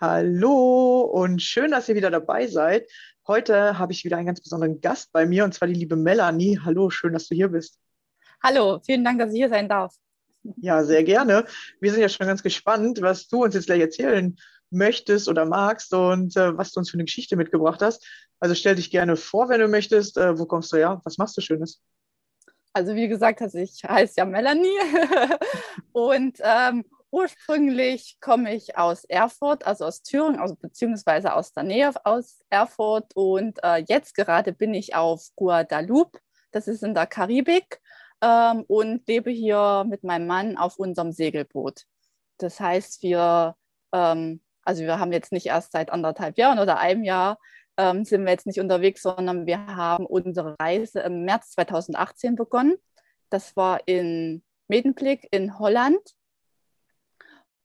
Hallo und schön, dass ihr wieder dabei seid. Heute habe ich wieder einen ganz besonderen Gast bei mir und zwar die liebe Melanie. Hallo, schön, dass du hier bist. Hallo, vielen Dank, dass ich hier sein darf. Ja, sehr gerne. Wir sind ja schon ganz gespannt, was du uns jetzt gleich erzählen möchtest oder magst und äh, was du uns für eine Geschichte mitgebracht hast. Also stell dich gerne vor, wenn du möchtest. Äh, wo kommst du her? Was machst du Schönes? Also wie gesagt, also ich heiße ja Melanie und ähm, ursprünglich komme ich aus Erfurt, also aus Thüringen, also, beziehungsweise aus der Nähe aus Erfurt und äh, jetzt gerade bin ich auf Guadalupe, das ist in der Karibik ähm, und lebe hier mit meinem Mann auf unserem Segelboot. Das heißt, wir, ähm, also wir haben jetzt nicht erst seit anderthalb Jahren oder einem Jahr ähm, sind wir jetzt nicht unterwegs, sondern wir haben unsere Reise im März 2018 begonnen. Das war in Medemblik in Holland.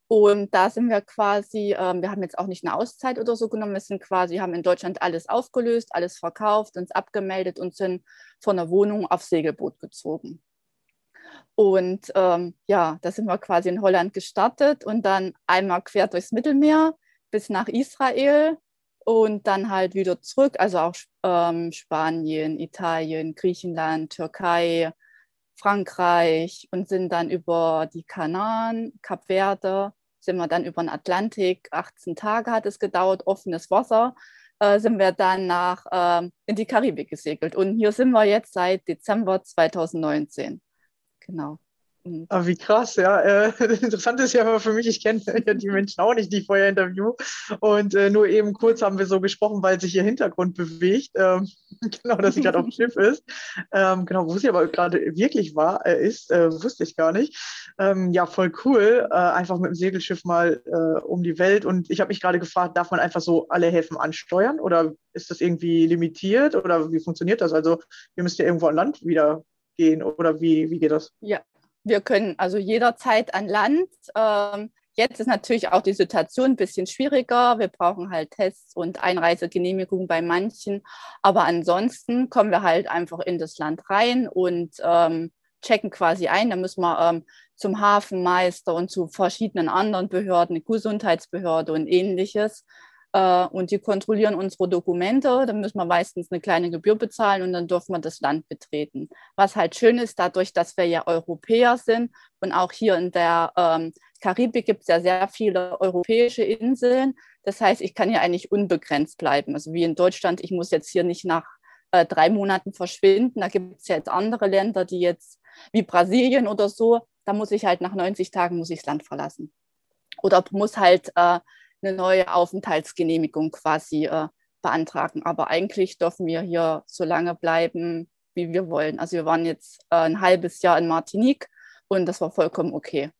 Und da sind wir quasi, ähm, wir haben jetzt auch nicht eine Auszeit oder so genommen, wir sind quasi, haben in Deutschland alles aufgelöst, alles verkauft, uns abgemeldet und sind von der Wohnung aufs Segelboot gezogen. Und ähm, ja, da sind wir quasi in Holland gestartet und dann einmal quer durchs Mittelmeer bis nach Israel und dann halt wieder zurück, also auch ähm, Spanien, Italien, Griechenland, Türkei, Frankreich und sind dann über die Kanaren, Kap Verde, sind wir dann über den Atlantik, 18 Tage hat es gedauert, offenes Wasser, äh, sind wir dann nach, äh, in die Karibik gesegelt. Und hier sind wir jetzt seit Dezember 2019. Genau. Mhm. Ah, wie krass, ja. Äh, interessant ist ja aber für mich, ich kenne ja die Menschen auch nicht, die ich vorher interview. Und äh, nur eben kurz haben wir so gesprochen, weil sich ihr Hintergrund bewegt. Ähm, genau, dass sie gerade auf dem Schiff ist. Ähm, genau, wo sie aber gerade wirklich war, äh, ist, äh, wusste ich gar nicht. Ähm, ja, voll cool. Äh, einfach mit dem Segelschiff mal äh, um die Welt. Und ich habe mich gerade gefragt, darf man einfach so alle Häfen ansteuern oder ist das irgendwie limitiert oder wie funktioniert das? Also, ihr müsst ja irgendwo an Land wieder gehen oder wie, wie geht das? Ja, wir können also jederzeit an Land. Ähm, Jetzt ist natürlich auch die Situation ein bisschen schwieriger. Wir brauchen halt Tests und Einreisegenehmigungen bei manchen. Aber ansonsten kommen wir halt einfach in das Land rein und ähm, checken quasi ein. Da müssen wir ähm, zum Hafenmeister und zu verschiedenen anderen Behörden, Gesundheitsbehörde und ähnliches. Äh, und die kontrollieren unsere Dokumente. Dann müssen wir meistens eine kleine Gebühr bezahlen und dann dürfen wir das Land betreten. Was halt schön ist, dadurch, dass wir ja Europäer sind und auch hier in der ähm, Karibik gibt es ja sehr viele europäische Inseln. Das heißt, ich kann hier eigentlich unbegrenzt bleiben. Also wie in Deutschland, ich muss jetzt hier nicht nach äh, drei Monaten verschwinden. Da gibt es ja jetzt andere Länder, die jetzt wie Brasilien oder so, da muss ich halt nach 90 Tagen muss ich das Land verlassen. Oder muss halt äh, eine neue Aufenthaltsgenehmigung quasi äh, beantragen. Aber eigentlich dürfen wir hier so lange bleiben, wie wir wollen. Also wir waren jetzt äh, ein halbes Jahr in Martinique und das war vollkommen okay.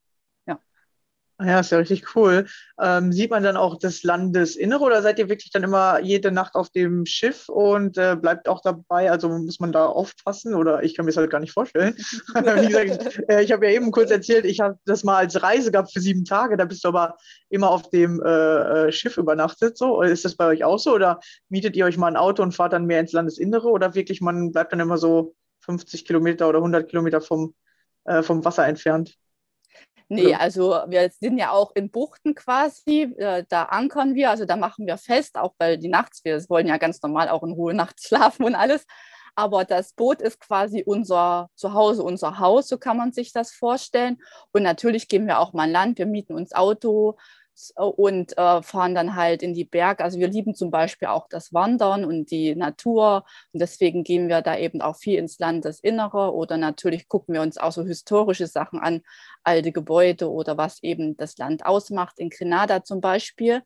Ja, ist ja richtig cool. Ähm, sieht man dann auch das Landesinnere oder seid ihr wirklich dann immer jede Nacht auf dem Schiff und äh, bleibt auch dabei? Also muss man da aufpassen oder ich kann mir das halt gar nicht vorstellen. Wie gesagt, äh, ich habe ja eben kurz erzählt, ich habe das mal als Reise gehabt für sieben Tage. Da bist du aber immer auf dem äh, äh Schiff übernachtet. So ist das bei euch auch so oder mietet ihr euch mal ein Auto und fahrt dann mehr ins Landesinnere oder wirklich man bleibt dann immer so 50 Kilometer oder 100 Kilometer vom, äh, vom Wasser entfernt? Nee, also wir sind ja auch in Buchten quasi, äh, da ankern wir, also da machen wir fest, auch weil die nachts, wir wollen ja ganz normal auch in Ruhe nachts schlafen und alles. Aber das Boot ist quasi unser Zuhause, unser Haus, so kann man sich das vorstellen. Und natürlich gehen wir auch mal an Land, wir mieten uns Auto, und äh, fahren dann halt in die Berge. Also wir lieben zum Beispiel auch das Wandern und die Natur und deswegen gehen wir da eben auch viel ins Landesinnere oder natürlich gucken wir uns auch so historische Sachen an, alte Gebäude oder was eben das Land ausmacht. In Grenada zum Beispiel,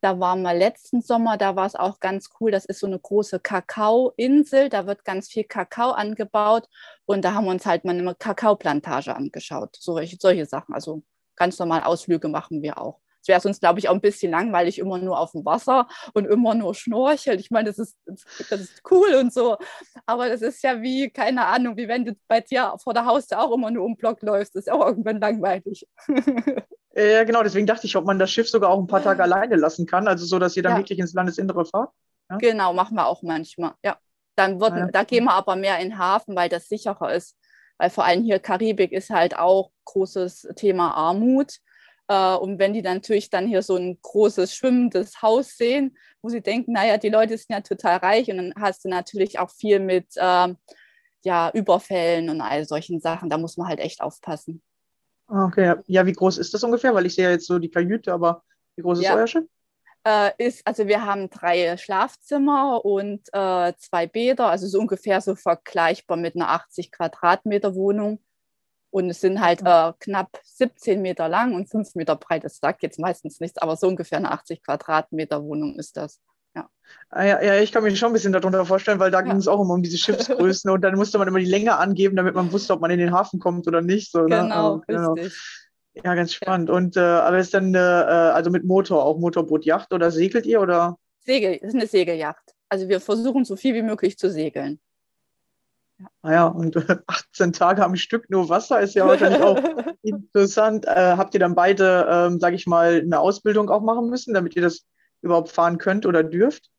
da waren wir letzten Sommer, da war es auch ganz cool. Das ist so eine große Kakaoinsel, da wird ganz viel Kakao angebaut und da haben wir uns halt mal eine Kakaoplantage angeschaut. Solche, solche Sachen, also ganz normal Ausflüge machen wir auch. Es wäre sonst, glaube ich, auch ein bisschen langweilig, immer nur auf dem Wasser und immer nur schnorcheln. Ich meine, das ist, das ist cool und so. Aber das ist ja wie, keine Ahnung, wie wenn du bei dir vor der Haustür auch immer nur um Block läufst. Das ist auch irgendwann langweilig. Ja, genau, deswegen dachte ich, ob man das Schiff sogar auch ein paar Tage alleine lassen kann, also so, dass ihr dann ja. wirklich ins Landesinnere fahrt. Ja? Genau, machen wir auch manchmal, ja. Dann wird, ja. Da gehen wir aber mehr in den Hafen, weil das sicherer ist. Weil vor allem hier Karibik ist halt auch großes Thema Armut. Äh, und wenn die dann natürlich dann hier so ein großes schwimmendes Haus sehen, wo sie denken, naja, die Leute sind ja total reich und dann hast du natürlich auch viel mit äh, ja, Überfällen und all solchen Sachen. Da muss man halt echt aufpassen. Okay, ja, wie groß ist das ungefähr? Weil ich sehe ja jetzt so die Kajüte, aber wie groß ist ja. euer Schiff? Äh, ist, also wir haben drei Schlafzimmer und äh, zwei Bäder, also so ungefähr so vergleichbar mit einer 80 Quadratmeter Wohnung. Und es sind halt äh, knapp 17 Meter lang und 5 Meter breit. Das sagt jetzt meistens nichts, aber so ungefähr eine 80 Quadratmeter Wohnung ist das. Ja. Ah, ja, ja, ich kann mir schon ein bisschen darunter vorstellen, weil da ja. ging es auch immer um diese Schiffsgrößen und dann musste man immer die Länge angeben, damit man wusste, ob man in den Hafen kommt oder nicht. So, ne? genau, ne? genau, richtig. Ja, ganz spannend. Ja. Und äh, aber ist dann äh, also mit Motor, auch Motorboot, Yacht oder segelt ihr oder? Segel, das ist eine Segelyacht. Also wir versuchen so viel wie möglich zu segeln. Naja, und 18 Tage am Stück nur Wasser ist ja wahrscheinlich auch interessant. Äh, habt ihr dann beide, ähm, sage ich mal, eine Ausbildung auch machen müssen, damit ihr das überhaupt fahren könnt oder dürft?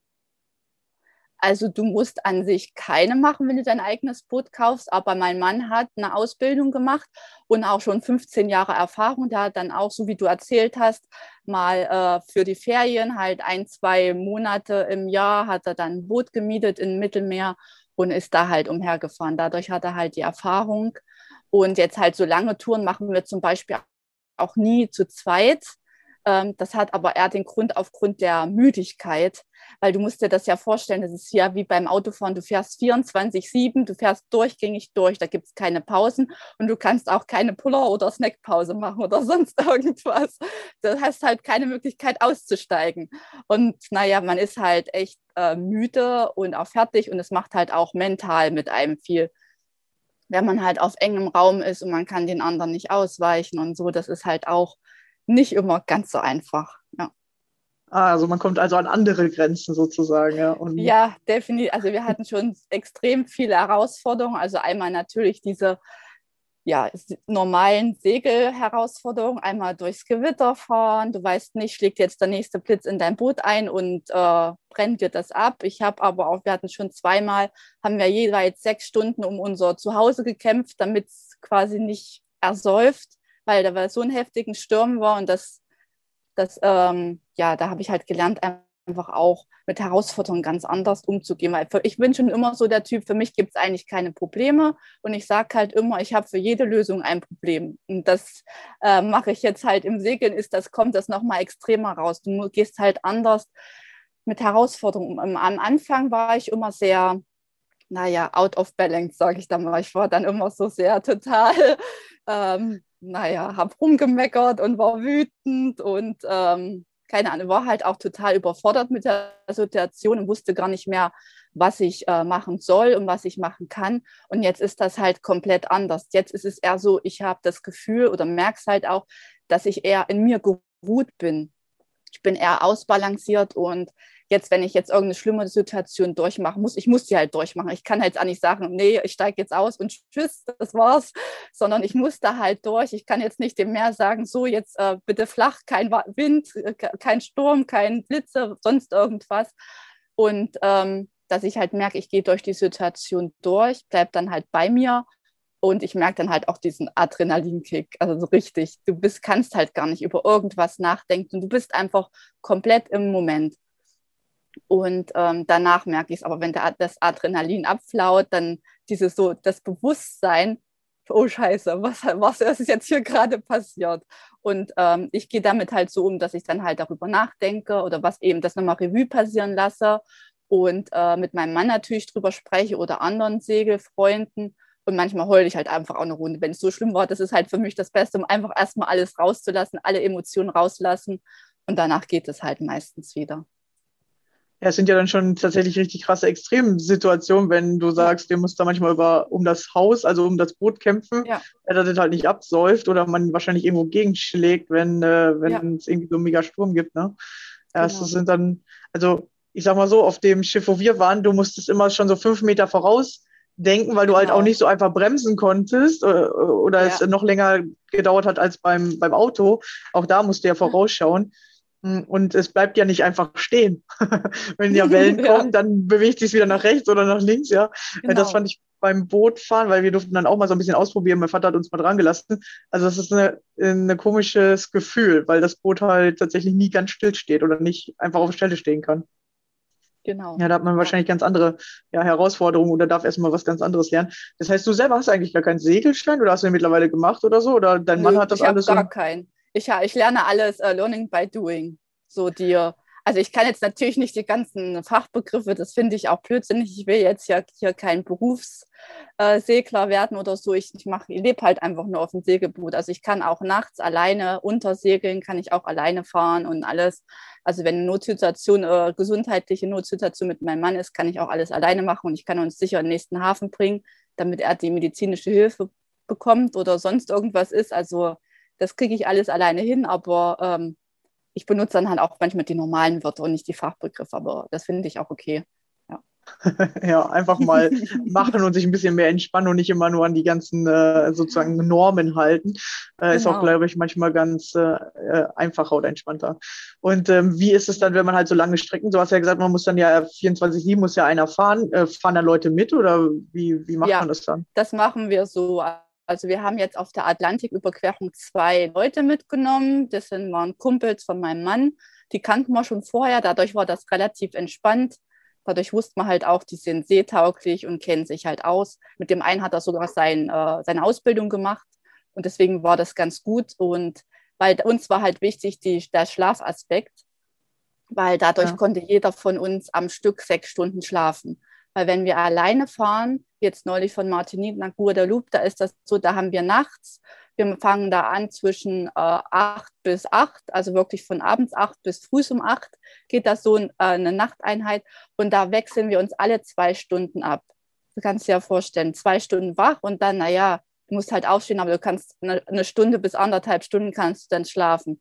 Also du musst an sich keine machen, wenn du dein eigenes Boot kaufst, aber mein Mann hat eine Ausbildung gemacht und auch schon 15 Jahre Erfahrung. Der hat dann auch, so wie du erzählt hast, mal äh, für die Ferien halt ein, zwei Monate im Jahr hat er dann ein Boot gemietet im Mittelmeer und ist da halt umhergefahren. Dadurch hat er halt die Erfahrung. Und jetzt halt so lange Touren machen wir zum Beispiel auch nie zu zweit. Ähm, das hat aber eher den Grund aufgrund der Müdigkeit, weil du musst dir das ja vorstellen, das ist ja wie beim Autofahren, du fährst 24-7, du fährst durchgängig durch, da gibt es keine Pausen und du kannst auch keine Puller- oder Snackpause machen oder sonst irgendwas. Du hast halt keine Möglichkeit auszusteigen. Und naja, man ist halt echt äh, müde und auch fertig und es macht halt auch mental mit einem viel wenn man halt auf engem Raum ist und man kann den anderen nicht ausweichen und so, das ist halt auch nicht immer ganz so einfach. Ja. Ah, also man kommt also an andere Grenzen sozusagen, ja. Und ja, definitiv. Also wir hatten schon extrem viele Herausforderungen. Also einmal natürlich diese ja, normalen Segelherausforderungen. Einmal durchs Gewitter fahren. Du weißt nicht, schlägt jetzt der nächste Blitz in dein Boot ein und äh, brennt dir das ab. Ich habe aber auch, wir hatten schon zweimal, haben wir jeweils sechs Stunden um unser Zuhause gekämpft, damit es quasi nicht ersäuft, weil da so ein heftigen Sturm war und das, das ähm, ja, da habe ich halt gelernt, einfach auch mit Herausforderungen ganz anders umzugehen. Weil ich bin schon immer so der Typ, für mich gibt es eigentlich keine Probleme und ich sage halt immer, ich habe für jede Lösung ein Problem. Und das äh, mache ich jetzt halt im Segeln, ist das, kommt das nochmal extremer raus. Du gehst halt anders mit Herausforderungen. Am Anfang war ich immer sehr, naja, out of balance, sage ich dann mal. Ich war dann immer so sehr total, ähm, naja, habe rumgemeckert und war wütend und ähm, keine Ahnung, war halt auch total überfordert mit der Situation und wusste gar nicht mehr, was ich äh, machen soll und was ich machen kann. Und jetzt ist das halt komplett anders. Jetzt ist es eher so, ich habe das Gefühl oder merke es halt auch, dass ich eher in mir geruht bin. Ich bin eher ausbalanciert und jetzt, wenn ich jetzt irgendeine schlimme Situation durchmachen muss, ich muss sie halt durchmachen. Ich kann halt auch nicht sagen, nee, ich steige jetzt aus und tschüss, das war's, sondern ich muss da halt durch. Ich kann jetzt nicht dem Meer sagen, so jetzt äh, bitte flach, kein Wind, äh, kein Sturm, kein Blitze, sonst irgendwas. Und ähm, dass ich halt merke, ich gehe durch die Situation durch, bleibe dann halt bei mir und ich merke dann halt auch diesen Adrenalinkick, also so richtig. Du bist, kannst halt gar nicht über irgendwas nachdenken. Du bist einfach komplett im Moment. Und ähm, danach merke ich es, aber wenn der, das Adrenalin abflaut, dann dieses so, das Bewusstsein, oh Scheiße, was, was ist jetzt hier gerade passiert? Und ähm, ich gehe damit halt so um, dass ich dann halt darüber nachdenke oder was eben das nochmal Revue passieren lasse und äh, mit meinem Mann natürlich drüber spreche oder anderen Segelfreunden. Und manchmal heule ich halt einfach auch eine Runde, wenn es so schlimm war. Das ist halt für mich das Beste, um einfach erstmal alles rauszulassen, alle Emotionen rauszulassen. Und danach geht es halt meistens wieder. Ja, es sind ja dann schon tatsächlich richtig krasse Extremsituationen, wenn du sagst, du musst da manchmal über, um das Haus, also um das Boot kämpfen, ja. dass das halt nicht absäuft oder man wahrscheinlich irgendwo gegenschlägt, wenn, äh, wenn ja. es irgendwie so einen mega Sturm gibt. Ne? Ja, genau. das sind dann, also ich sag mal so, auf dem Schiff, wo wir waren, du musstest immer schon so fünf Meter voraus denken, weil du halt genau. halt auch nicht so einfach bremsen konntest äh, oder ja. es noch länger gedauert hat als beim, beim Auto. Auch da musst du ja vorausschauen. Hm, und es bleibt ja nicht einfach stehen. Wenn ja Wellen ja. kommen, dann bewegt sich wieder nach rechts oder nach links, ja. Genau. Das fand ich beim Bootfahren, weil wir durften dann auch mal so ein bisschen ausprobieren. Mein Vater hat uns mal dran gelassen. Also das ist ein eine komisches Gefühl, weil das Boot halt tatsächlich nie ganz still steht oder nicht einfach auf der Stelle stehen kann. Genau. Ja, da hat man wahrscheinlich ganz andere ja, Herausforderungen oder darf erstmal was ganz anderes lernen. Das heißt, du selber hast eigentlich gar keinen Segelschein oder hast du den mittlerweile gemacht oder so? Oder dein Mann hat das ich alles? Ich habe gar keinen ich, ich lerne alles uh, Learning by Doing. So dir. Also ich kann jetzt natürlich nicht die ganzen Fachbegriffe, das finde ich auch blödsinnig. Ich will jetzt ja hier kein Berufssegler äh, werden oder so. Ich, ich, ich lebe halt einfach nur auf dem Segelboot. Also ich kann auch nachts alleine untersegeln, kann ich auch alleine fahren und alles. Also wenn eine Notsituation, äh, gesundheitliche Notsituation mit meinem Mann ist, kann ich auch alles alleine machen und ich kann uns sicher in den nächsten Hafen bringen, damit er die medizinische Hilfe bekommt oder sonst irgendwas ist. Also das kriege ich alles alleine hin, aber ähm, ich benutze dann halt auch manchmal die normalen Wörter und nicht die Fachbegriffe, aber das finde ich auch okay. Ja. ja, einfach mal machen und sich ein bisschen mehr entspannen und nicht immer nur an die ganzen äh, sozusagen Normen halten. Äh, genau. Ist auch, genau. glaube ich, manchmal ganz äh, äh, einfacher oder entspannter. Und ähm, wie ist es dann, wenn man halt so lange Strecken, du hast ja gesagt, man muss dann ja 24-7 muss ja einer fahren. Äh, fahren da Leute mit oder wie, wie macht ja, man das dann? Das machen wir so. Also wir haben jetzt auf der Atlantiküberquerung zwei Leute mitgenommen. Das sind waren Kumpels von meinem Mann. Die kannten wir schon vorher. Dadurch war das relativ entspannt. Dadurch wusste man halt auch, die sind seetauglich und kennen sich halt aus. Mit dem einen hat er sogar sein, äh, seine Ausbildung gemacht. Und deswegen war das ganz gut. Und weil uns war halt wichtig die, der Schlafaspekt, weil dadurch ja. konnte jeder von uns am Stück sechs Stunden schlafen. Weil wenn wir alleine fahren, jetzt neulich von Martinique nach Guadeloupe, da ist das so, da haben wir nachts, wir fangen da an zwischen äh, 8 bis 8, also wirklich von abends 8 bis früh um 8 geht das so äh, eine Nachteinheit und da wechseln wir uns alle zwei Stunden ab. Du kannst dir ja vorstellen, zwei Stunden wach und dann, naja, du musst halt aufstehen, aber du kannst eine, eine Stunde bis anderthalb Stunden kannst du dann schlafen.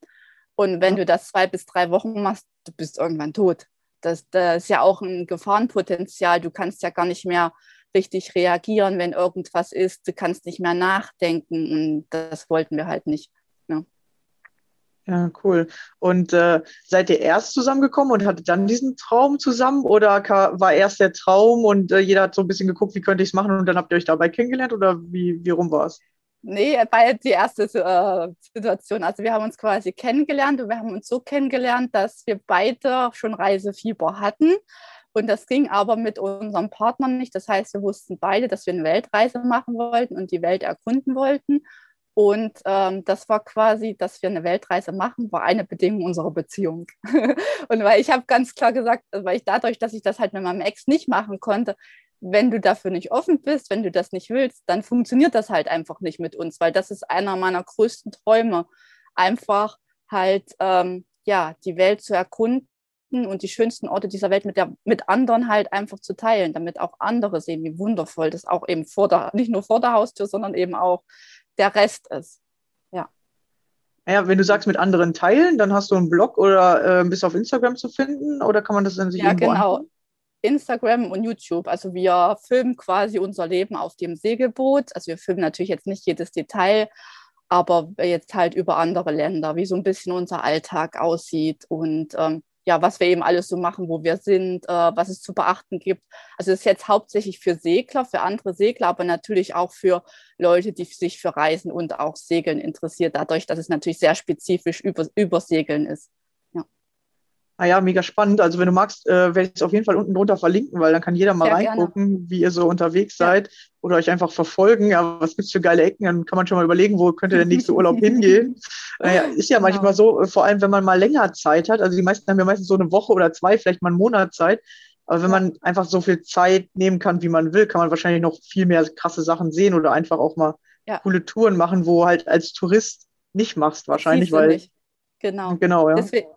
Und wenn du das zwei bis drei Wochen machst, du bist irgendwann tot das, das ist ja auch ein Gefahrenpotenzial. Du kannst ja gar nicht mehr richtig reagieren, wenn irgendwas ist. Du kannst nicht mehr nachdenken und das wollten wir halt nicht. Ja. Ja, cool. Und äh, seid ihr erst zusammengekommen und hattet dann diesen Traum zusammen oder war erst der Traum und äh, jeder hat so ein bisschen geguckt, wie könnte ich es machen und dann habt ihr euch dabei kennengelernt oder wie, wie rum war es? Nee, war die erste äh, Situation. Also wir haben uns quasi kennengelernt und wir haben uns so kennengelernt, dass wir beide schon Reisefieber hatten. Und das ging aber mit unserem Partner nicht. Das heißt, wir wussten beide, dass wir eine Weltreise machen wollten und die Welt erkunden wollten. Und ähm, das war quasi, dass wir eine Weltreise machen, war eine Bedingung unserer Beziehung. und weil ich habe ganz klar gesagt, weil ich dadurch, dass ich das halt mit meinem Ex nicht machen konnte, wenn du dafür nicht offen bist, wenn du das nicht willst, dann funktioniert das halt einfach nicht mit uns, weil das ist einer meiner größten Träume, einfach halt ähm, ja die Welt zu erkunden und die schönsten Orte dieser Welt mit, der, mit anderen halt einfach zu teilen, damit auch andere sehen, wie wundervoll das auch eben vor der, nicht nur vor der Haustür, sondern eben auch der Rest ist. Ja. Ja, wenn du sagst mit anderen teilen, dann hast du einen Blog oder äh, bist auf Instagram zu finden oder kann man das dann sich Ja, genau. Instagram und YouTube. Also wir filmen quasi unser Leben auf dem Segelboot. Also wir filmen natürlich jetzt nicht jedes Detail, aber jetzt halt über andere Länder, wie so ein bisschen unser Alltag aussieht und ähm, ja, was wir eben alles so machen, wo wir sind, äh, was es zu beachten gibt. Also es ist jetzt hauptsächlich für Segler, für andere Segler, aber natürlich auch für Leute, die sich für Reisen und auch Segeln interessiert, dadurch, dass es natürlich sehr spezifisch über, über Segeln ist. Ah ja, mega spannend. Also wenn du magst, äh, werde ich es auf jeden Fall unten drunter verlinken, weil dann kann jeder mal Sehr reingucken, gerne. wie ihr so unterwegs ja. seid oder euch einfach verfolgen. Ja, was gibt's für geile Ecken? Dann kann man schon mal überlegen, wo könnte der nächste Urlaub hingehen. Naja, ist ja genau. manchmal so, vor allem wenn man mal länger Zeit hat. Also die meisten haben ja meistens so eine Woche oder zwei, vielleicht mal einen Monat Zeit. Aber wenn man einfach so viel Zeit nehmen kann, wie man will, kann man wahrscheinlich noch viel mehr krasse Sachen sehen oder einfach auch mal ja. coole Touren machen, wo halt als Tourist nicht machst wahrscheinlich, weil nicht. genau genau ja. Deswegen,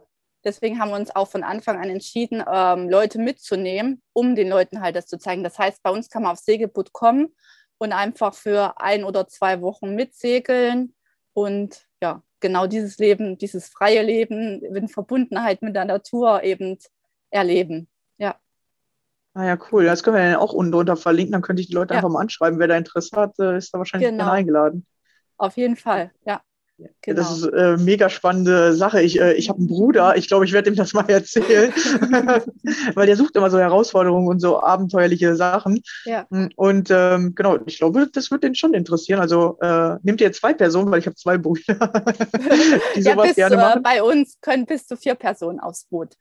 Deswegen haben wir uns auch von Anfang an entschieden, ähm, Leute mitzunehmen, um den Leuten halt das zu zeigen. Das heißt, bei uns kann man auf Segelboot kommen und einfach für ein oder zwei Wochen mitsegeln und ja, genau dieses Leben, dieses freie Leben in Verbundenheit mit der Natur eben erleben. Ja. Ah ja, cool. Das können wir dann auch unten drunter verlinken. Dann könnte ich die Leute ja. einfach mal anschreiben. Wer da Interesse hat, äh, ist da wahrscheinlich genau. gerne eingeladen. Auf jeden Fall, ja. Genau. Das ist eine äh, mega spannende Sache. Ich, äh, ich habe einen Bruder, ich glaube, ich werde ihm das mal erzählen, weil der sucht immer so Herausforderungen und so abenteuerliche Sachen. Ja. Hm, und ähm, genau, ich glaube, das wird den schon interessieren. Also äh, nehmt ihr zwei Personen, weil ich habe zwei Brüder, die sowas ja, gerne machen. bei uns können bis zu vier Personen aufs Boot.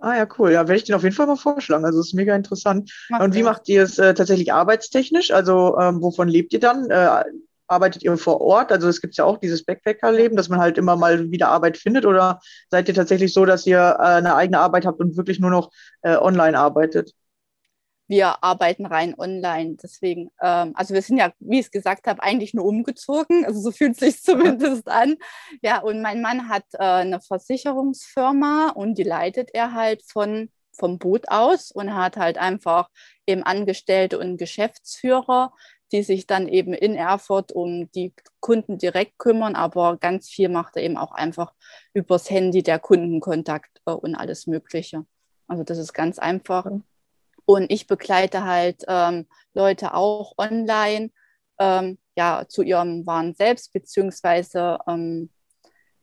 Ah ja, cool. Ja, werde ich den auf jeden Fall mal vorschlagen. Also es ist mega interessant. Macht und wie macht ihr es äh, tatsächlich arbeitstechnisch? Also ähm, wovon lebt ihr dann? Äh, arbeitet ihr vor Ort? Also es gibt ja auch dieses Backpacker-Leben, dass man halt immer mal wieder Arbeit findet oder seid ihr tatsächlich so, dass ihr äh, eine eigene Arbeit habt und wirklich nur noch äh, online arbeitet? Wir arbeiten rein online. Deswegen, ähm, also wir sind ja, wie ich es gesagt habe, eigentlich nur umgezogen. Also so fühlt es sich zumindest an. Ja, und mein Mann hat äh, eine Versicherungsfirma und die leitet er halt von vom Boot aus und hat halt einfach eben Angestellte und Geschäftsführer, die sich dann eben in Erfurt um die Kunden direkt kümmern, aber ganz viel macht er eben auch einfach übers Handy der Kundenkontakt äh, und alles Mögliche. Also das ist ganz einfach. Und ich begleite halt ähm, Leute auch online ähm, ja, zu ihrem wahren Selbst, beziehungsweise ähm,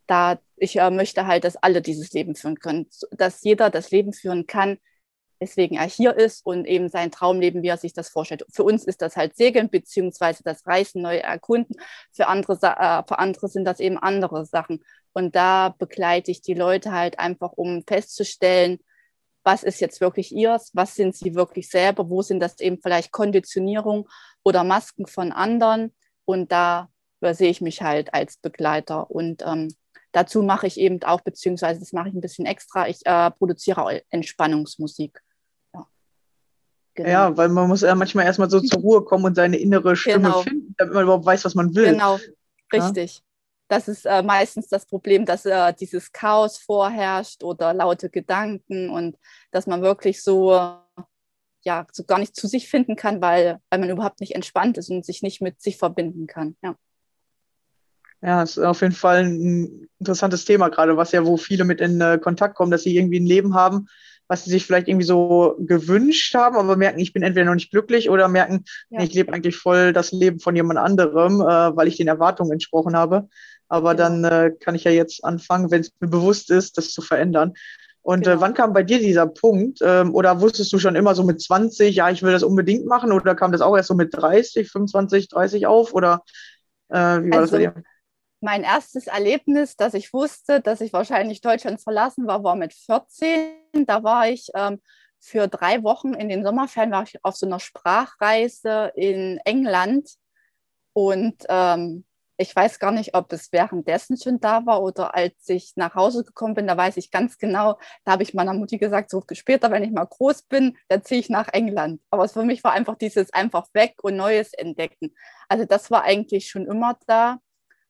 da ich äh, möchte halt, dass alle dieses Leben führen können, dass jeder das Leben führen kann, weswegen er hier ist und eben sein Traumleben, wie er sich das vorstellt. Für uns ist das halt Segeln beziehungsweise das Reisen, neu erkunden. Für andere, äh, für andere sind das eben andere Sachen. Und da begleite ich die Leute halt einfach, um festzustellen, was ist jetzt wirklich ihrs, was sind sie wirklich selber, wo sind das eben vielleicht Konditionierung oder Masken von anderen. Und da sehe ich mich halt als Begleiter. Und ähm, dazu mache ich eben auch, beziehungsweise das mache ich ein bisschen extra, ich äh, produziere Entspannungsmusik. Genau. Ja, weil man muss ja manchmal erstmal so zur Ruhe kommen und seine innere Stimme genau. finden, damit man überhaupt weiß, was man will. Genau, richtig. Ja? Das ist äh, meistens das Problem, dass äh, dieses Chaos vorherrscht oder laute Gedanken und dass man wirklich so, ja, so gar nicht zu sich finden kann, weil, weil man überhaupt nicht entspannt ist und sich nicht mit sich verbinden kann. Ja. Ja, ist auf jeden Fall ein interessantes Thema gerade, was ja, wo viele mit in äh, Kontakt kommen, dass sie irgendwie ein Leben haben, was sie sich vielleicht irgendwie so gewünscht haben, aber merken, ich bin entweder noch nicht glücklich oder merken, ja. ich lebe eigentlich voll das Leben von jemand anderem, äh, weil ich den Erwartungen entsprochen habe. Aber ja. dann äh, kann ich ja jetzt anfangen, wenn es mir bewusst ist, das zu verändern. Und äh, genau. äh, wann kam bei dir dieser Punkt? Ähm, oder wusstest du schon immer so mit 20, ja, ich will das unbedingt machen? Oder kam das auch erst so mit 30, 25, 30 auf? Oder äh, wie war also, das bei dir? Mein erstes Erlebnis, dass ich wusste, dass ich wahrscheinlich Deutschland verlassen war, war mit 14. Da war ich ähm, für drei Wochen in den Sommerferien war ich auf so einer Sprachreise in England. Und ähm, ich weiß gar nicht, ob es währenddessen schon da war oder als ich nach Hause gekommen bin, da weiß ich ganz genau, da habe ich meiner Mutti gesagt, so später, wenn ich mal groß bin, dann ziehe ich nach England. Aber für mich war einfach dieses einfach weg und Neues entdecken. Also das war eigentlich schon immer da,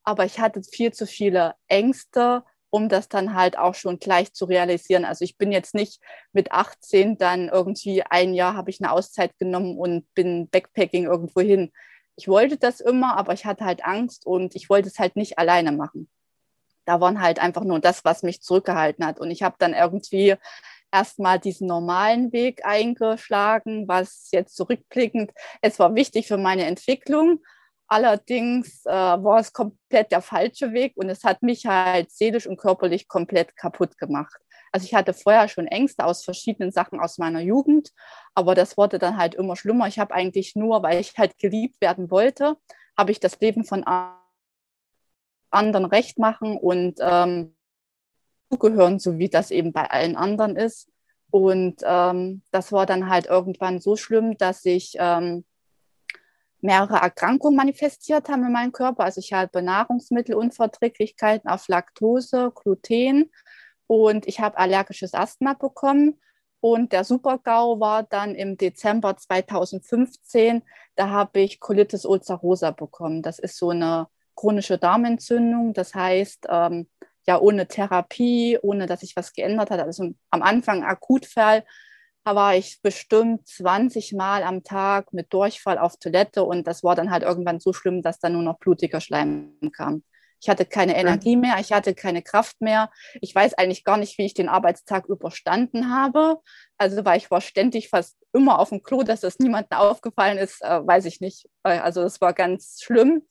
aber ich hatte viel zu viele Ängste, um das dann halt auch schon gleich zu realisieren. Also ich bin jetzt nicht mit 18 dann irgendwie ein Jahr habe ich eine Auszeit genommen und bin Backpacking irgendwo hin ich wollte das immer, aber ich hatte halt Angst und ich wollte es halt nicht alleine machen. Da waren halt einfach nur das, was mich zurückgehalten hat. Und ich habe dann irgendwie erstmal diesen normalen Weg eingeschlagen, was jetzt zurückblickend, es war wichtig für meine Entwicklung. Allerdings äh, war es komplett der falsche Weg und es hat mich halt seelisch und körperlich komplett kaputt gemacht. Also ich hatte vorher schon Ängste aus verschiedenen Sachen aus meiner Jugend, aber das wurde dann halt immer schlimmer. Ich habe eigentlich nur, weil ich halt geliebt werden wollte, habe ich das Leben von anderen recht machen und ähm, zugehören, so wie das eben bei allen anderen ist. Und ähm, das war dann halt irgendwann so schlimm, dass ich ähm, mehrere Erkrankungen manifestiert haben in meinem Körper. Also ich hatte Nahrungsmittelunverträglichkeiten auf Laktose, Gluten und ich habe allergisches Asthma bekommen. Und der Super-GAU war dann im Dezember 2015, da habe ich Colitis ulcerosa bekommen. Das ist so eine chronische Darmentzündung. Das heißt, ähm, ja, ohne Therapie, ohne dass sich was geändert hat. Also am Anfang Akutfall, da war ich bestimmt 20 Mal am Tag mit Durchfall auf Toilette und das war dann halt irgendwann so schlimm, dass dann nur noch blutiger Schleim kam. Ich hatte keine Energie mehr, ich hatte keine Kraft mehr. Ich weiß eigentlich gar nicht, wie ich den Arbeitstag überstanden habe. Also, weil ich war ständig fast immer auf dem Klo, dass das niemandem aufgefallen ist, äh, weiß ich nicht. Also, das war ganz schlimm.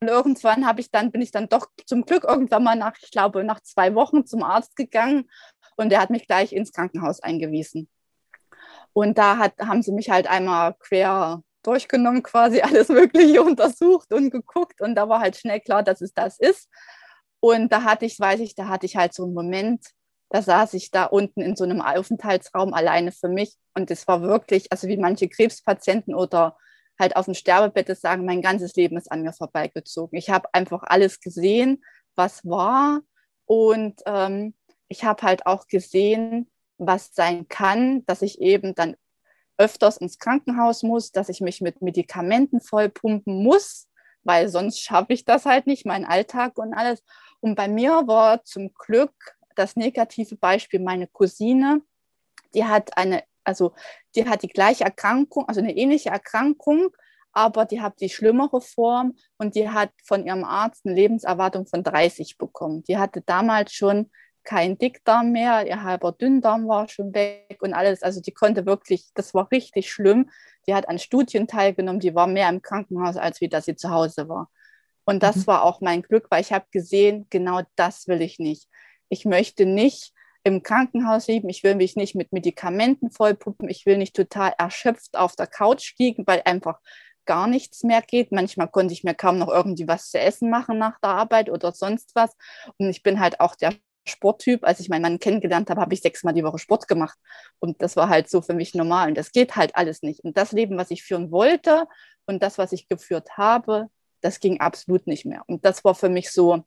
Und irgendwann habe ich dann, bin ich dann doch zum Glück irgendwann mal nach, ich glaube, nach zwei Wochen zum Arzt gegangen und der hat mich gleich ins Krankenhaus eingewiesen. Und da hat, haben sie mich halt einmal quer durchgenommen, quasi alles Mögliche untersucht und geguckt und da war halt schnell klar, dass es das ist. Und da hatte ich, weiß ich, da hatte ich halt so einen Moment, da saß ich da unten in so einem Aufenthaltsraum alleine für mich und es war wirklich, also wie manche Krebspatienten oder halt auf dem Sterbebett sagen, mein ganzes Leben ist an mir vorbeigezogen. Ich habe einfach alles gesehen, was war und ähm, ich habe halt auch gesehen, was sein kann, dass ich eben dann öfters ins Krankenhaus muss, dass ich mich mit Medikamenten vollpumpen muss, weil sonst schaffe ich das halt nicht, meinen Alltag und alles. Und bei mir war zum Glück das negative Beispiel meine Cousine, die hat eine, also die hat die gleiche Erkrankung, also eine ähnliche Erkrankung, aber die hat die schlimmere Form und die hat von ihrem Arzt eine Lebenserwartung von 30 bekommen. Die hatte damals schon kein Dickdarm mehr, ihr halber Dünndarm war schon weg und alles. Also die konnte wirklich, das war richtig schlimm. Die hat an Studien teilgenommen, die war mehr im Krankenhaus, als wie dass sie zu Hause war. Und das mhm. war auch mein Glück, weil ich habe gesehen, genau das will ich nicht. Ich möchte nicht im Krankenhaus liegen, ich will mich nicht mit Medikamenten vollpuppen, ich will nicht total erschöpft auf der Couch liegen, weil einfach gar nichts mehr geht. Manchmal konnte ich mir kaum noch irgendwie was zu essen machen nach der Arbeit oder sonst was. Und ich bin halt auch der Sporttyp. Als ich meinen Mann kennengelernt habe, habe ich sechsmal die Woche Sport gemacht. Und das war halt so für mich normal. Und das geht halt alles nicht. Und das Leben, was ich führen wollte und das, was ich geführt habe, das ging absolut nicht mehr. Und das war für mich so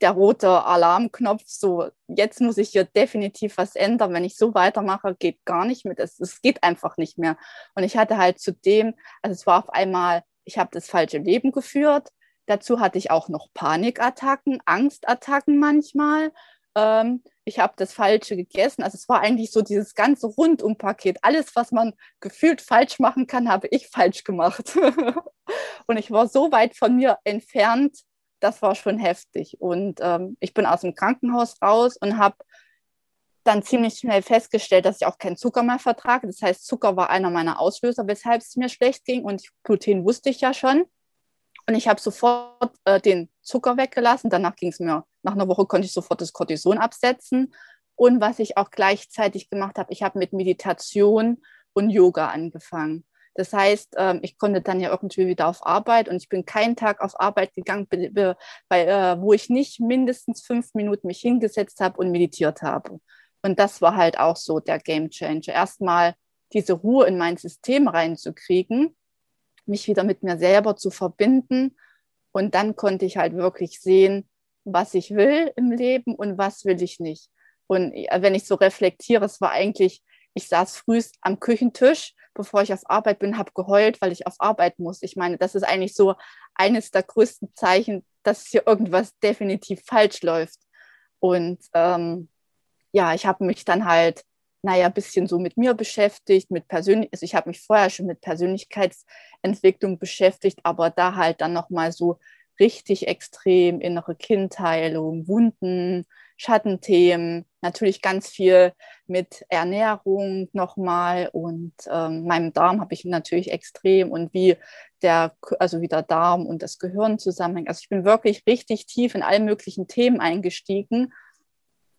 der rote Alarmknopf. So, jetzt muss ich hier definitiv was ändern. Wenn ich so weitermache, geht gar nicht mehr. Es geht einfach nicht mehr. Und ich hatte halt zudem, also es war auf einmal, ich habe das falsche Leben geführt Dazu hatte ich auch noch Panikattacken, Angstattacken manchmal. Ähm, ich habe das Falsche gegessen. Also es war eigentlich so dieses ganze Rundumpaket. Alles, was man gefühlt falsch machen kann, habe ich falsch gemacht. und ich war so weit von mir entfernt, das war schon heftig. Und ähm, ich bin aus dem Krankenhaus raus und habe dann ziemlich schnell festgestellt, dass ich auch keinen Zucker mehr vertrage. Das heißt, Zucker war einer meiner Auslöser, weshalb es mir schlecht ging. Und Gluten wusste ich ja schon. Und ich habe sofort äh, den Zucker weggelassen. Danach ging es mir, nach einer Woche konnte ich sofort das Cortison absetzen. Und was ich auch gleichzeitig gemacht habe, ich habe mit Meditation und Yoga angefangen. Das heißt, ähm, ich konnte dann ja irgendwie wieder auf Arbeit und ich bin keinen Tag auf Arbeit gegangen, bei, äh, wo ich nicht mindestens fünf Minuten mich hingesetzt habe und meditiert habe. Und das war halt auch so der Game Changer. Erstmal diese Ruhe in mein System reinzukriegen, mich wieder mit mir selber zu verbinden. Und dann konnte ich halt wirklich sehen, was ich will im Leben und was will ich nicht. Und äh, wenn ich so reflektiere, es war eigentlich, ich saß früh am Küchentisch bevor ich auf Arbeit bin, habe geheult, weil ich auf Arbeit muss. Ich meine, das ist eigentlich so eines der größten Zeichen, dass hier irgendwas definitiv falsch läuft. Und ähm, ja, ich habe mich dann halt, naja, ein bisschen so mit mir beschäftigt, mit persönlich, also ich habe mich vorher schon mit Persönlichkeitsentwicklung beschäftigt, aber da halt dann nochmal so richtig extrem innere Kindheilung, Wunden, Schattenthemen, natürlich ganz viel mit Ernährung nochmal und ähm, meinem Darm habe ich natürlich extrem und wie der, also wie der Darm und das Gehirn zusammenhängt. Also ich bin wirklich richtig tief in alle möglichen Themen eingestiegen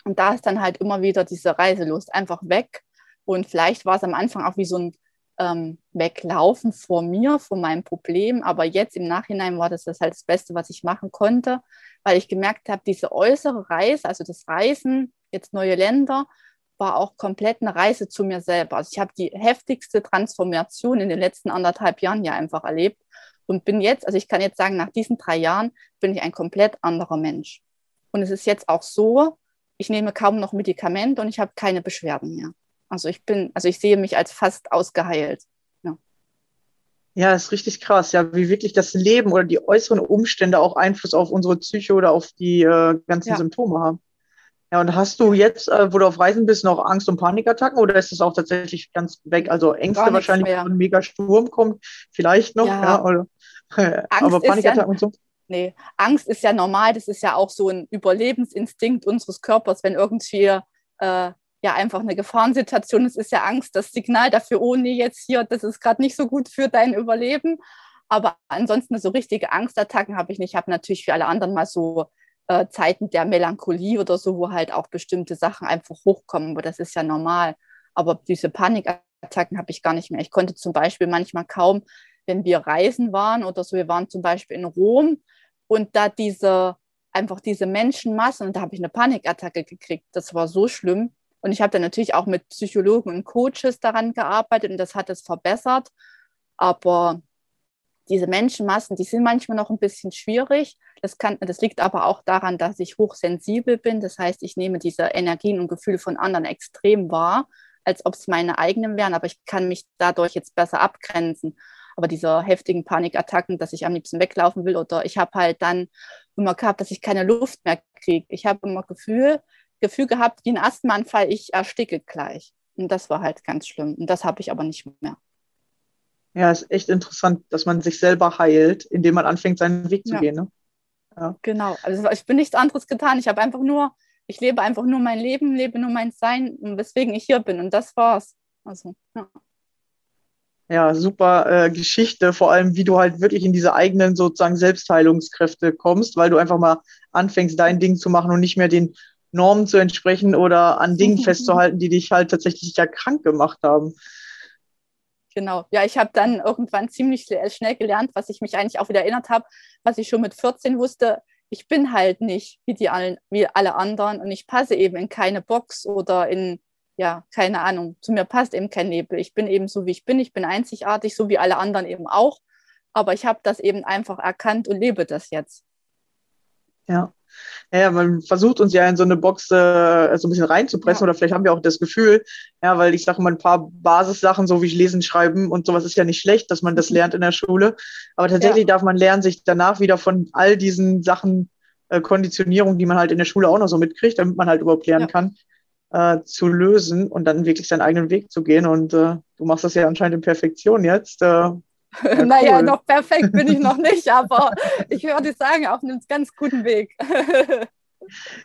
und da ist dann halt immer wieder diese Reiselust einfach weg und vielleicht war es am Anfang auch wie so ein ähm, weglaufen vor mir, vor meinem Problem. Aber jetzt im Nachhinein war das, das halt das Beste, was ich machen konnte, weil ich gemerkt habe, diese äußere Reise, also das Reisen, jetzt neue Länder, war auch komplett eine Reise zu mir selber. Also ich habe die heftigste Transformation in den letzten anderthalb Jahren ja einfach erlebt und bin jetzt, also ich kann jetzt sagen, nach diesen drei Jahren bin ich ein komplett anderer Mensch. Und es ist jetzt auch so, ich nehme kaum noch Medikamente und ich habe keine Beschwerden mehr. Also ich bin, also ich sehe mich als fast ausgeheilt. Ja. ja, ist richtig krass, ja, wie wirklich das Leben oder die äußeren Umstände auch Einfluss auf unsere Psyche oder auf die äh, ganzen ja. Symptome haben. Ja, und hast du jetzt, äh, wo du auf Reisen bist, noch Angst- und Panikattacken oder ist es auch tatsächlich ganz weg? Also Ängste wahrscheinlich, wenn ein mega Sturm kommt, vielleicht noch, ja, ja oder, aber Panikattacken ja, und so? Nee, Angst ist ja normal, das ist ja auch so ein Überlebensinstinkt unseres Körpers, wenn irgendwie äh, ja einfach eine Gefahrensituation ist, ist ja Angst das Signal dafür, oh nee, jetzt hier, das ist gerade nicht so gut für dein Überleben. Aber ansonsten so richtige Angstattacken habe ich nicht. Ich habe natürlich für alle anderen mal so äh, Zeiten der Melancholie oder so, wo halt auch bestimmte Sachen einfach hochkommen, aber das ist ja normal. Aber diese Panikattacken habe ich gar nicht mehr. Ich konnte zum Beispiel manchmal kaum, wenn wir reisen waren oder so, wir waren zum Beispiel in Rom und da diese einfach diese Menschenmassen und da habe ich eine Panikattacke gekriegt. Das war so schlimm. Und ich habe dann natürlich auch mit Psychologen und Coaches daran gearbeitet und das hat es verbessert. Aber diese Menschenmassen, die sind manchmal noch ein bisschen schwierig. Das, kann, das liegt aber auch daran, dass ich hochsensibel bin. Das heißt, ich nehme diese Energien und Gefühle von anderen extrem wahr, als ob es meine eigenen wären. Aber ich kann mich dadurch jetzt besser abgrenzen. Aber diese heftigen Panikattacken, dass ich am liebsten weglaufen will oder ich habe halt dann immer gehabt, dass ich keine Luft mehr kriege. Ich habe immer Gefühl, Gefühl gehabt, wie ein Asthmaanfall, ich ersticke gleich. Und das war halt ganz schlimm. Und das habe ich aber nicht mehr. Ja, ist echt interessant, dass man sich selber heilt, indem man anfängt, seinen Weg zu ja. gehen. Ne? Ja. Genau. Also ich bin nichts anderes getan. Ich habe einfach nur, ich lebe einfach nur mein Leben, lebe nur mein Sein, weswegen ich hier bin. Und das war's. Also, ja. Ja, super äh, Geschichte, vor allem wie du halt wirklich in diese eigenen sozusagen Selbstheilungskräfte kommst, weil du einfach mal anfängst, dein Ding zu machen und nicht mehr den Normen zu entsprechen oder an Dingen festzuhalten, die dich halt tatsächlich ja krank gemacht haben. Genau, ja, ich habe dann irgendwann ziemlich schnell gelernt, was ich mich eigentlich auch wieder erinnert habe, was ich schon mit 14 wusste. Ich bin halt nicht wie, die allen, wie alle anderen und ich passe eben in keine Box oder in, ja, keine Ahnung, zu mir passt eben kein Nebel. Ich bin eben so, wie ich bin, ich bin einzigartig, so wie alle anderen eben auch. Aber ich habe das eben einfach erkannt und lebe das jetzt. Ja, ja, man versucht uns ja in so eine Box äh, so ein bisschen reinzupressen ja. oder vielleicht haben wir auch das Gefühl, ja, weil ich sage mal ein paar Basissachen, so wie ich lesen, schreiben und sowas ist ja nicht schlecht, dass man das mhm. lernt in der Schule. Aber tatsächlich ja. darf man lernen, sich danach wieder von all diesen Sachen, äh, Konditionierung, die man halt in der Schule auch noch so mitkriegt, damit man halt überhaupt lernen ja. kann, äh, zu lösen und dann wirklich seinen eigenen Weg zu gehen. Und äh, du machst das ja anscheinend in Perfektion jetzt. Äh, ja, naja, cool. noch perfekt bin ich noch nicht, aber ich würde sagen, auf einem ganz guten Weg.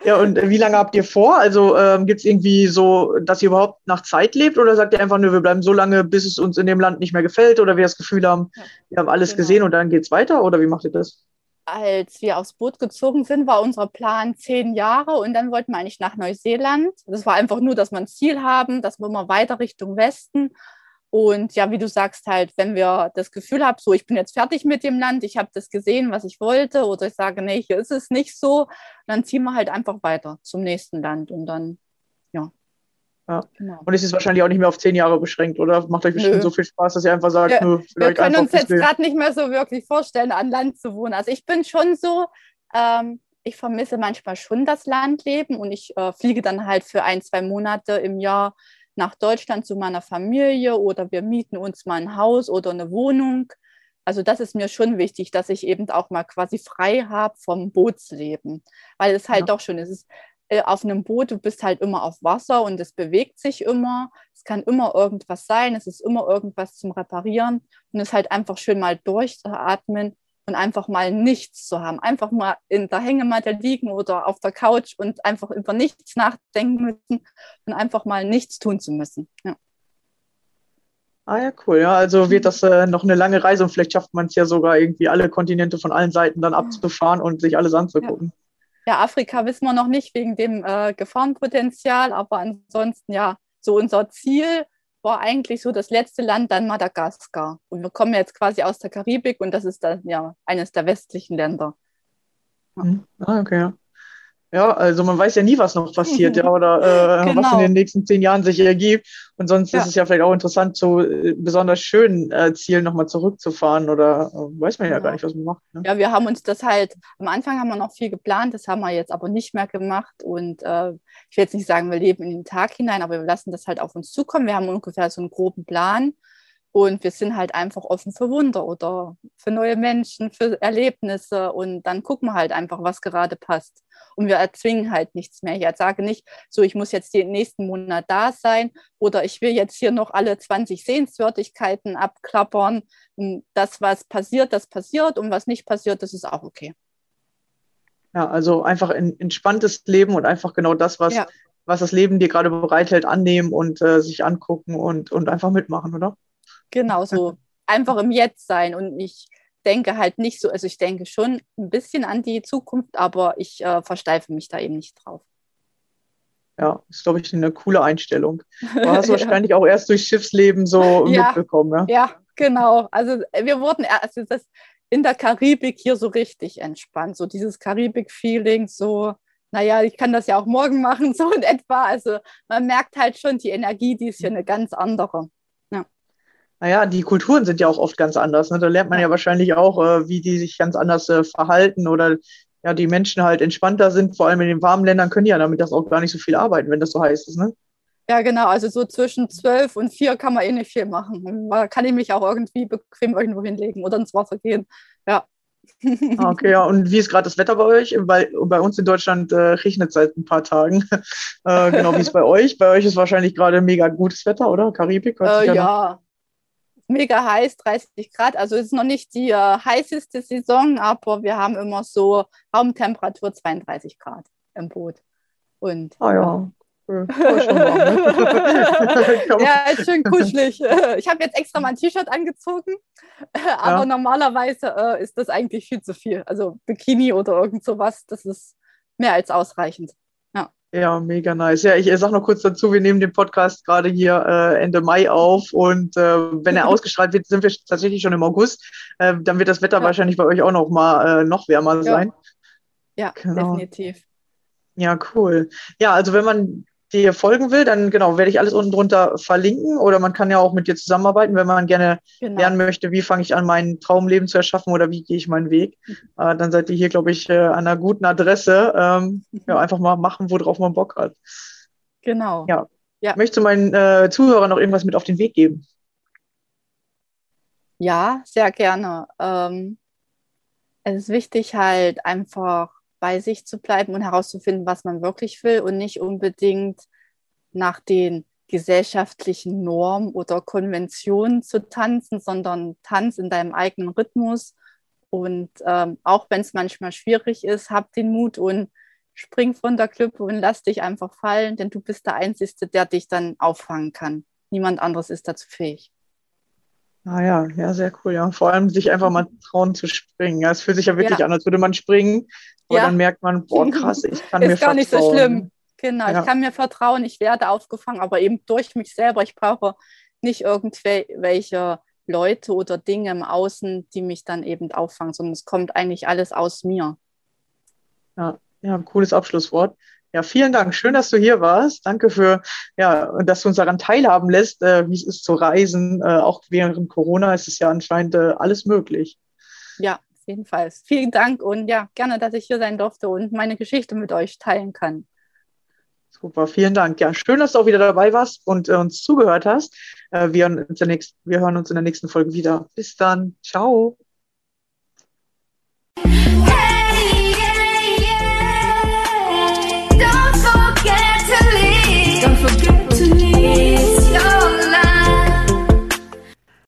Ja, und wie lange habt ihr vor? Also ähm, gibt es irgendwie so, dass ihr überhaupt nach Zeit lebt oder sagt ihr einfach nur, wir bleiben so lange, bis es uns in dem Land nicht mehr gefällt oder wir das Gefühl haben, ja, wir haben alles genau. gesehen und dann geht es weiter oder wie macht ihr das? Als wir aufs Boot gezogen sind, war unser Plan zehn Jahre und dann wollten wir eigentlich nach Neuseeland. Das war einfach nur, dass wir ein Ziel haben, dass wir immer weiter Richtung Westen und ja, wie du sagst, halt, wenn wir das Gefühl haben, so, ich bin jetzt fertig mit dem Land, ich habe das gesehen, was ich wollte, oder ich sage, nee, hier ist es nicht so, dann ziehen wir halt einfach weiter zum nächsten Land und dann. Ja. Genau. Und es ist wahrscheinlich auch nicht mehr auf zehn Jahre beschränkt, oder? Macht euch bestimmt nö. so viel Spaß, dass ihr einfach sagt, ja, nö, Wir können uns jetzt gerade nicht mehr so wirklich vorstellen, an Land zu wohnen. Also ich bin schon so, ähm, ich vermisse manchmal schon das Landleben und ich äh, fliege dann halt für ein, zwei Monate im Jahr nach Deutschland zu meiner Familie oder wir mieten uns mal ein Haus oder eine Wohnung. Also das ist mir schon wichtig, dass ich eben auch mal quasi frei habe vom Bootsleben, weil es halt ja. doch schon ist. Äh, auf einem Boot, du bist halt immer auf Wasser und es bewegt sich immer. Es kann immer irgendwas sein, es ist immer irgendwas zum Reparieren und es ist halt einfach schön mal durchatmen und einfach mal nichts zu haben. Einfach mal in der Hängematte liegen oder auf der Couch und einfach über nichts nachdenken müssen und einfach mal nichts tun zu müssen. Ja. Ah ja, cool. Ja, also wird das äh, noch eine lange Reise und vielleicht schafft man es ja sogar irgendwie alle Kontinente von allen Seiten dann abzufahren und sich alles anzugucken. Ja, ja Afrika wissen wir noch nicht wegen dem äh, Gefahrenpotenzial, aber ansonsten ja, so unser Ziel war eigentlich so das letzte Land dann Madagaskar. Und wir kommen jetzt quasi aus der Karibik und das ist dann ja eines der westlichen Länder. Ja. Mhm. Ah, okay. Ja, also man weiß ja nie, was noch passiert, ja, oder äh, genau. was in den nächsten zehn Jahren sich ergibt. Und sonst ja. ist es ja vielleicht auch interessant, zu äh, besonders schönen äh, Zielen nochmal zurückzufahren oder äh, weiß man ja. ja. gar nicht, was man macht. Ne? Ja, wir haben uns das halt, am Anfang haben wir noch viel geplant, das haben wir jetzt aber nicht mehr gemacht. Und äh, ich will jetzt nicht sagen, wir leben in den Tag hinein, aber wir lassen das halt auf uns zukommen. Wir haben ungefähr so einen groben Plan. Und wir sind halt einfach offen für Wunder oder für neue Menschen, für Erlebnisse. Und dann gucken wir halt einfach, was gerade passt. Und wir erzwingen halt nichts mehr. Ich sage nicht, so, ich muss jetzt den nächsten Monat da sein oder ich will jetzt hier noch alle 20 Sehenswürdigkeiten abklappern. Und das, was passiert, das passiert. Und was nicht passiert, das ist auch okay. Ja, also einfach ein entspanntes Leben und einfach genau das, was, ja. was das Leben dir gerade bereithält, annehmen und äh, sich angucken und, und einfach mitmachen, oder? Genau, so einfach im Jetzt sein. Und ich denke halt nicht so, also ich denke schon ein bisschen an die Zukunft, aber ich äh, versteife mich da eben nicht drauf. Ja, ist, glaube ich, eine coole Einstellung. Du hast ja. wahrscheinlich auch erst durch Schiffsleben so ja. mitbekommen. Ja? ja, genau. Also äh, wir wurden also das in der Karibik hier so richtig entspannt. So dieses Karibik-Feeling, so, naja, ich kann das ja auch morgen machen, so in etwa. Also man merkt halt schon, die Energie, die ist hier eine ganz andere naja, die Kulturen sind ja auch oft ganz anders. Ne? Da lernt man ja wahrscheinlich auch, äh, wie die sich ganz anders äh, verhalten oder ja, die Menschen halt entspannter sind. Vor allem in den warmen Ländern können die ja damit das auch gar nicht so viel arbeiten, wenn das so heiß ist. Ne? Ja, genau. Also so zwischen zwölf und vier kann man eh nicht viel machen. Da kann ich mich auch irgendwie bequem irgendwo hinlegen oder ins Wasser gehen. Ja. Ah, okay, ja. Und wie ist gerade das Wetter bei euch? Bei, bei uns in Deutschland äh, regnet es seit ein paar Tagen. äh, genau wie es bei euch. Bei euch ist wahrscheinlich gerade mega gutes Wetter, oder? Karibik? Äh, ja, mega heiß, 30 Grad. Also es ist noch nicht die äh, heißeste Saison, aber wir haben immer so Raumtemperatur 32 Grad im Boot. Und, ah ja. ja, ist schön kuschelig. Ich habe jetzt extra mal ein T-Shirt angezogen, aber ja. normalerweise äh, ist das eigentlich viel zu viel. Also Bikini oder irgend sowas, das ist mehr als ausreichend. Ja, mega nice. Ja, ich sage noch kurz dazu, wir nehmen den Podcast gerade hier äh, Ende Mai auf und äh, wenn er ausgestrahlt wird, sind wir tatsächlich schon im August. Äh, dann wird das Wetter ja. wahrscheinlich bei euch auch noch mal äh, noch wärmer sein. Ja, genau. definitiv. Ja, cool. Ja, also wenn man dir folgen will, dann genau, werde ich alles unten drunter verlinken oder man kann ja auch mit dir zusammenarbeiten, wenn man gerne genau. lernen möchte, wie fange ich an, mein Traumleben zu erschaffen oder wie gehe ich meinen Weg. Mhm. Äh, dann seid ihr hier, glaube ich, äh, an einer guten Adresse. Ähm, mhm. ja, einfach mal machen, worauf man Bock hat. Genau. Ja. ja. Möchtest du meinen äh, Zuhörern noch irgendwas mit auf den Weg geben? Ja, sehr gerne. Ähm, es ist wichtig, halt einfach bei sich zu bleiben und herauszufinden, was man wirklich will und nicht unbedingt nach den gesellschaftlichen Normen oder Konventionen zu tanzen, sondern tanz in deinem eigenen Rhythmus. Und ähm, auch wenn es manchmal schwierig ist, hab den Mut und spring von der Klippe und lass dich einfach fallen, denn du bist der Einzige, der dich dann auffangen kann. Niemand anderes ist dazu fähig. Ah ja, ja, sehr cool. Ja. Vor allem sich einfach mal trauen zu springen. Ja, es fühlt sich ja wirklich ja. an, als würde man springen. Aber ja. dann merkt man, boah, krass, ich kann ist mir gar vertrauen. nicht so schlimm. Genau, ja. ich kann mir vertrauen, ich werde aufgefangen, aber eben durch mich selber. Ich brauche nicht irgendwelche Leute oder Dinge im Außen, die mich dann eben auffangen, sondern es kommt eigentlich alles aus mir. Ja, ja, ein cooles Abschlusswort. Ja, vielen Dank. Schön, dass du hier warst. Danke für, ja, dass du uns daran teilhaben lässt, äh, wie es ist zu reisen. Äh, auch während Corona ist es ja anscheinend äh, alles möglich. Ja, auf jeden Fall. Vielen Dank und ja, gerne, dass ich hier sein durfte und meine Geschichte mit euch teilen kann. Super, vielen Dank. Ja, schön, dass du auch wieder dabei warst und äh, uns zugehört hast. Äh, wir, nächsten, wir hören uns in der nächsten Folge wieder. Bis dann. Ciao.